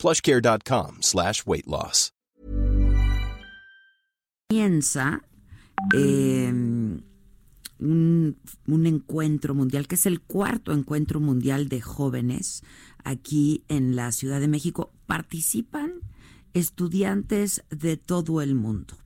plushcare.com slash weight loss. Comienza eh, un, un encuentro mundial, que es el cuarto encuentro mundial de jóvenes aquí en la Ciudad de México. Participan estudiantes de todo el mundo.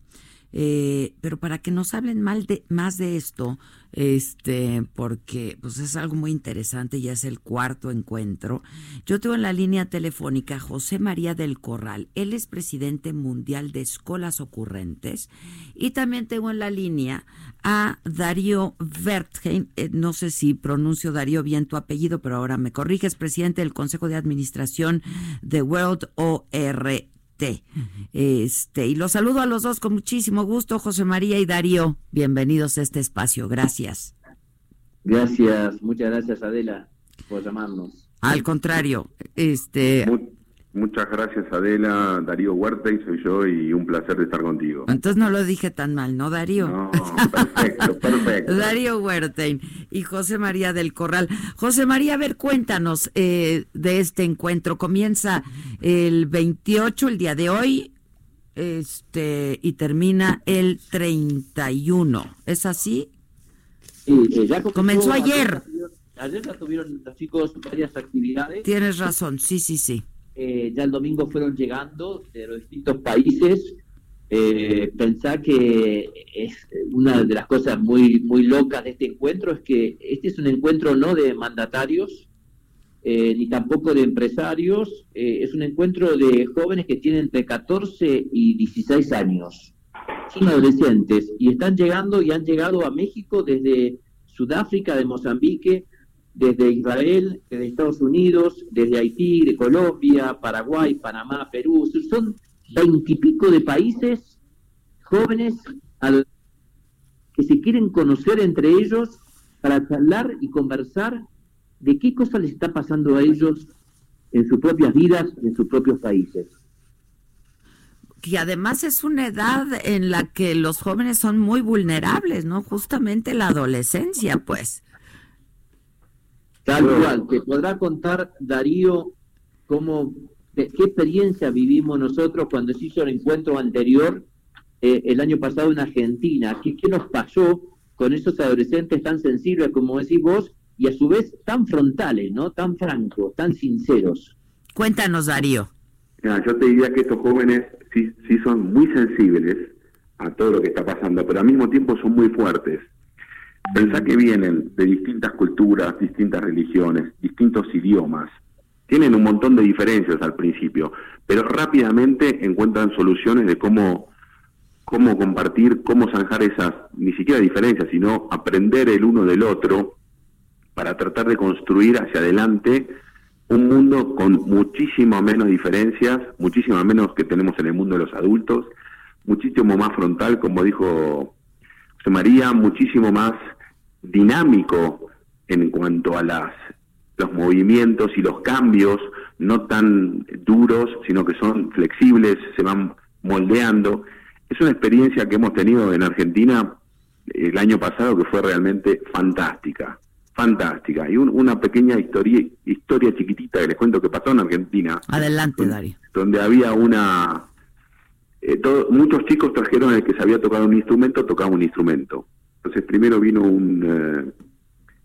Eh, pero para que nos hablen mal de, más de esto, este, porque pues es algo muy interesante, ya es el cuarto encuentro. Yo tengo en la línea telefónica José María del Corral, él es presidente mundial de Escolas Ocurrentes, y también tengo en la línea a Darío Wertheim, eh, no sé si pronuncio Darío bien tu apellido, pero ahora me corriges, presidente del Consejo de Administración de World OR este, y los saludo a los dos con muchísimo gusto, José María y Darío. Bienvenidos a este espacio. Gracias. Gracias, muchas gracias Adela por llamarnos. Al contrario, este Muchas gracias Adela, Darío Huerta y soy yo y un placer de estar contigo. Entonces no lo dije tan mal, ¿no, Darío? No, perfecto, perfecto. Darío Huerta y José María del Corral. José María, a ver, cuéntanos eh, de este encuentro. Comienza el 28, el día de hoy, este y termina el 31. ¿Es así? Sí, eh, ya comenzó, ayer. Ayer ya tuvieron los chicos varias actividades. Tienes razón, sí, sí, sí. Eh, ya el domingo fueron llegando de los distintos países. Eh, pensar que es una de las cosas muy, muy locas de este encuentro es que este es un encuentro no de mandatarios, eh, ni tampoco de empresarios, es un encuentro de jóvenes que tienen entre 14 y 16 años. Son adolescentes y están llegando y han llegado a México desde Sudáfrica, de Mozambique, desde Israel, desde Estados Unidos, desde Haití, de Colombia, Paraguay, Panamá, Perú. Son veintipico de países jóvenes que se quieren conocer entre ellos para charlar y conversar de qué cosa les está pasando a ellos en sus propias vidas, en sus propios países. Y además es una edad en la que los jóvenes son muy vulnerables, ¿no? Justamente la adolescencia, pues. Tal cual, te podrá contar Darío cómo, qué experiencia vivimos nosotros cuando se hizo el encuentro anterior eh, el año pasado en Argentina. ¿Qué, ¿Qué nos pasó con esos adolescentes tan sensibles como decís vos y a su vez tan frontales, ¿no? Tan francos, tan sinceros. Cuéntanos, Darío. yo te diría que estos jóvenes sí, sí son muy sensibles a todo lo que está pasando, pero al mismo tiempo son muy fuertes. Pensá que vienen de distintas culturas, distintas religiones, distintos idiomas. Tienen un montón de diferencias al principio, pero rápidamente encuentran soluciones de cómo, cómo compartir, cómo zanjar esas, ni siquiera diferencias, sino aprender el uno del otro para tratar de construir hacia adelante un mundo con muchísimo menos diferencias, muchísimo menos que tenemos en el mundo de los adultos, muchísimo más frontal, como dijo José María, muchísimo más dinámico en cuanto a las los movimientos y los cambios, no tan duros, sino que son flexibles, se van moldeando. Es una experiencia que hemos tenido en Argentina el año pasado que fue realmente fantástica, fantástica. Y una pequeña historia, historia chiquitita que les cuento que pasó en Argentina. Adelante, Dario. Donde había una... Eh, muchos chicos trajeron el que sabía tocar un instrumento, tocaba un instrumento. Entonces primero vino un, eh,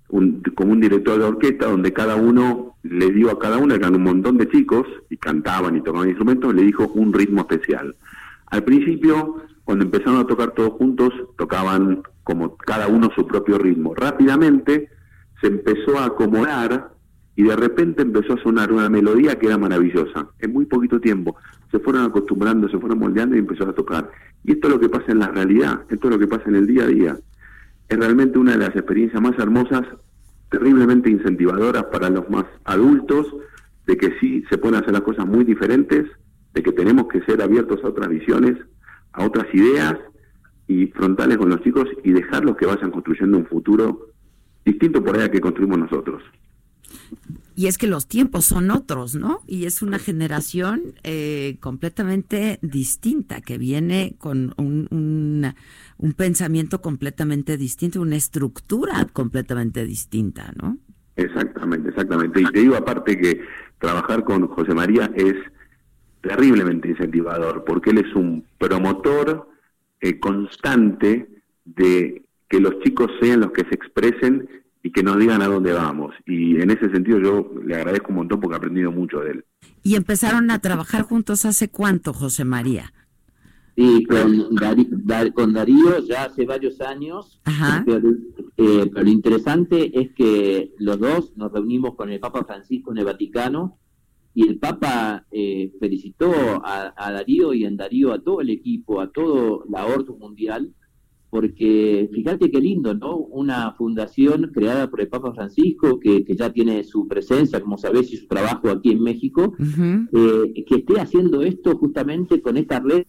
un, como un director de orquesta donde cada uno le dio a cada uno, eran un montón de chicos y cantaban y tocaban instrumentos, le dijo un ritmo especial. Al principio, cuando empezaron a tocar todos juntos, tocaban como cada uno su propio ritmo. Rápidamente se empezó a acomodar y de repente empezó a sonar una melodía que era maravillosa. En muy poquito tiempo se fueron acostumbrando, se fueron moldeando y empezó a tocar. Y esto es lo que pasa en la realidad, esto es lo que pasa en el día a día es realmente una de las experiencias más hermosas, terriblemente incentivadoras para los más adultos, de que sí se pueden hacer las cosas muy diferentes de que tenemos que ser abiertos a otras visiones, a otras ideas y frontales con los chicos y dejarlos que vayan construyendo un futuro distinto por ahí que construimos nosotros. Y es que los tiempos son otros, ¿no? Y es una generación eh, completamente distinta, que viene con un, un, pensamiento completamente distinto, una estructura completamente distinta, ¿no? Exactamente, exactamente. Y te digo aparte que trabajar con José María es terriblemente incentivador, porque él es un promotor eh, constante de que los chicos sean los que se expresen y que nos digan a dónde vamos. Y en ese sentido yo le agradezco un montón porque he aprendido mucho de él. ¿Y empezaron a trabajar juntos hace cuánto, José María? Sí, con, con Darío ya hace varios años. Pero, eh, lo interesante es que los dos nos reunimos con el Papa Francisco en el Vaticano y el Papa eh, felicitó a, a, Darío y en Darío a todo el equipo, a todo la Orto Mundial, porque fíjate qué lindo, ¿no? Una fundación creada por el Papa Francisco, que, ya tiene su presencia, como sabés, y su trabajo aquí en México, eh, que esté haciendo esto justamente con esta red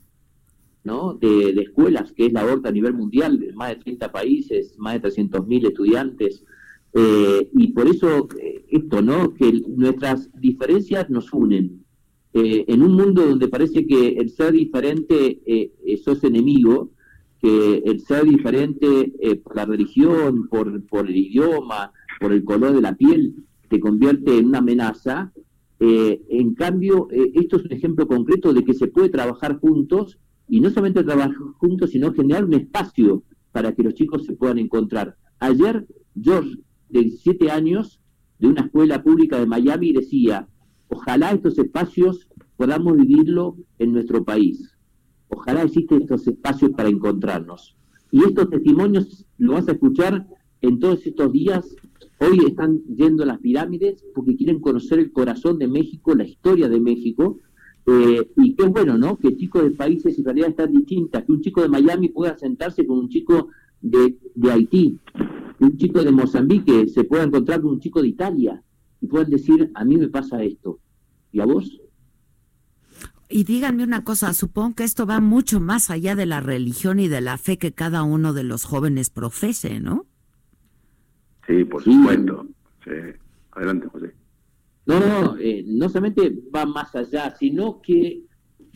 ¿no? de, escuelas, que es la aborta a nivel mundial, más de 30 países, más de 300.000 estudiantes, eh, y por eso eh, esto, ¿no? Que nuestras diferencias nos unen. en un mundo donde parece que el ser diferente sos enemigo, que el ser diferente eh, por la religión, por, por el idioma, por el color de la piel, te convierte en una amenaza. Eh, en cambio, eh, esto es un ejemplo concreto de que se puede trabajar juntos y no solamente trabajar juntos, sino generar un espacio para que los chicos se puedan encontrar. Ayer, George, de 17 años, de una escuela pública de Miami, decía, ojalá estos espacios podamos vivirlo en nuestro país. Ojalá existen estos espacios para encontrarnos. Y estos testimonios lo vas a escuchar en todos estos días. Hoy están yendo a las pirámides porque quieren conocer el corazón de México, la historia de México. Eh, y qué bueno, ¿no? Que chicos de países y realidades tan distintas, que un chico de Miami pueda sentarse con un chico de, de Haití, que un chico de Mozambique se pueda encontrar con un chico de Italia y puedan decir, a mí me pasa esto. ¿Y a vos? Y díganme una cosa, supongo que esto va mucho más allá de la religión y de la fe que cada uno de los jóvenes profese, ¿no? Sí, por supuesto. Sí. Adelante, José. No, no, eh, no solamente va más allá, sino que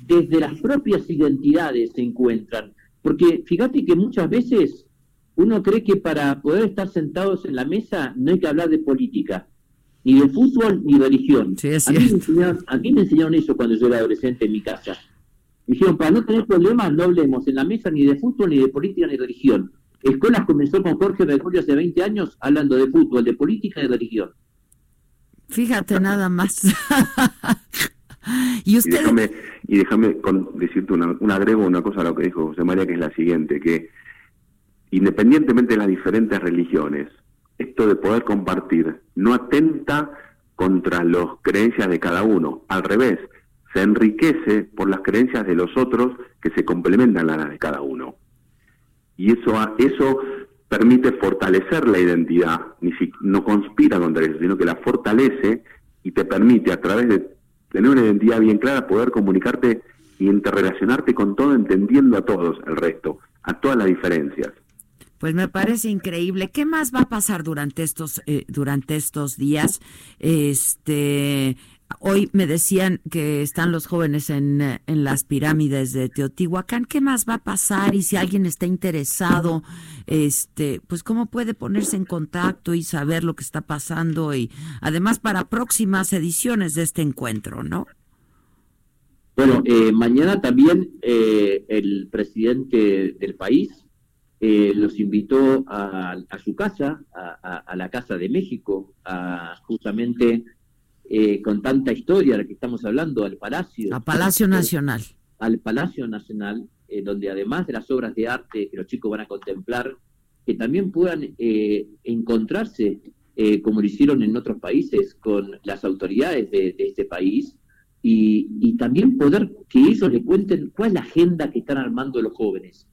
desde las propias identidades se encuentran. Porque fíjate que muchas veces uno cree que para poder estar sentados en la mesa no hay que hablar de política ni de fútbol ni de religión. a, mí me enseñaron, a, mí me enseñaron, eso cuando yo era adolescente en mi casa. Me dijeron, para no tener problemas, no hablemos en la mesa ni de fútbol, ni de política, ni de religión. Escuelas comenzó con Jorge Gregorio hace 20 años hablando de fútbol, de política y de religión. Fíjate nada más. y usted... Y déjame, decirte una, un agrego, una cosa a lo que dijo José María, que es la siguiente, que independientemente de las diferentes religiones, esto de poder compartir no atenta contra las creencias de cada uno, al revés, se enriquece por las creencias de los otros que se complementan a las de cada uno. Y eso, eso permite fortalecer la identidad, ni no conspira contra eso, sino que la fortalece y te permite a través de tener una identidad bien clara poder comunicarte y interrelacionarte con todo entendiendo a todos el resto, a todas las diferencias. Pues me parece increíble. ¿Qué más va a pasar durante estos eh, durante estos días? Este hoy me decían que están los jóvenes en, en, las pirámides de Teotihuacán. ¿Qué más va a pasar? Y si alguien está interesado, este, pues cómo puede ponerse en contacto y saber lo que está pasando y además para próximas ediciones de este encuentro, ¿no? Bueno, eh, mañana también eh, el presidente del país, eh, los invitó a, su casa, a, la Casa de México, a justamente eh, con tanta historia de la que estamos hablando, al Palacio. A Palacio Nacional. Al Palacio Nacional, eh, donde además de las obras de arte que los chicos van a contemplar, que también puedan encontrarse, como lo hicieron en otros países, con las autoridades de, este país, y, y, también poder que ellos le cuenten cuál es la agenda que están armando los jóvenes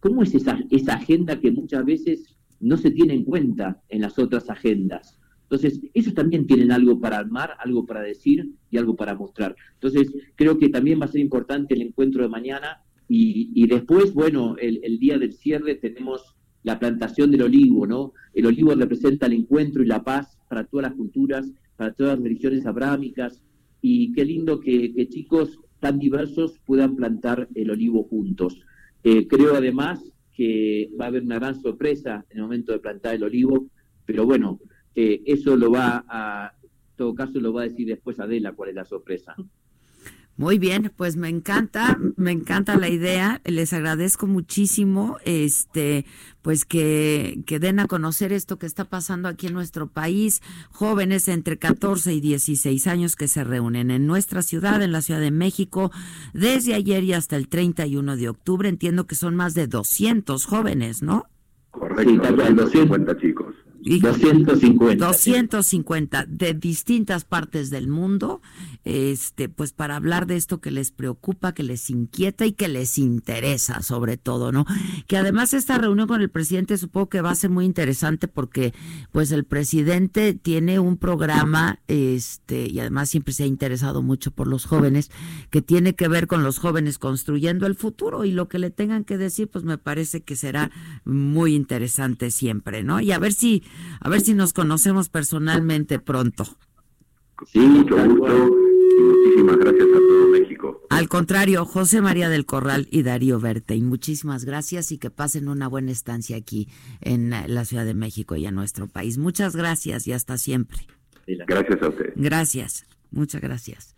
¿Cómo es esa, agenda que muchas veces no se tiene en cuenta en las otras agendas? Entonces, ellos también tienen algo para armar, algo para decir y algo para mostrar. Entonces, creo que también va a ser importante el encuentro de mañana y, después, bueno, el, el, día del cierre tenemos la plantación del olivo, ¿no? El olivo representa el encuentro y la paz para todas las culturas, para todas las religiones abrámicas, y qué lindo que, chicos tan diversos puedan plantar el olivo juntos. Eh, creo además que va a haber una gran sorpresa en el momento de plantar el olivo, pero bueno, eh, eso lo va a, en todo caso lo va a decir después Adela cuál es la sorpresa. Muy bien, pues me encanta, me encanta la idea. Les agradezco muchísimo, este, pues que, que den a conocer esto que está pasando aquí en nuestro país. Jóvenes entre 14 y 16 años que se reúnen en nuestra ciudad, en la Ciudad de México, desde ayer y hasta el 31 de octubre. Entiendo que son más de 200 jóvenes, ¿no? Correcto, 250 chicos. 250. 250 de distintas partes del mundo, este, pues para hablar de esto que les preocupa, que les inquieta y que les interesa, sobre todo, ¿no? Que además esta reunión con el presidente supongo que va a ser muy interesante porque, pues el presidente tiene un programa, este, y además siempre se ha interesado mucho por los jóvenes, que tiene que ver con los jóvenes construyendo el futuro y lo que le tengan que decir, pues me parece que será muy interesante siempre, ¿no? Y a ver si a ver si nos conocemos personalmente pronto. Sí, mucho gusto y muchísimas gracias a todo México. Al contrario, José María del Corral y Darío y muchísimas gracias y que pasen una buena estancia aquí en la Ciudad de México y en nuestro país. Muchas gracias y hasta siempre. Gracias a usted. Gracias, muchas gracias.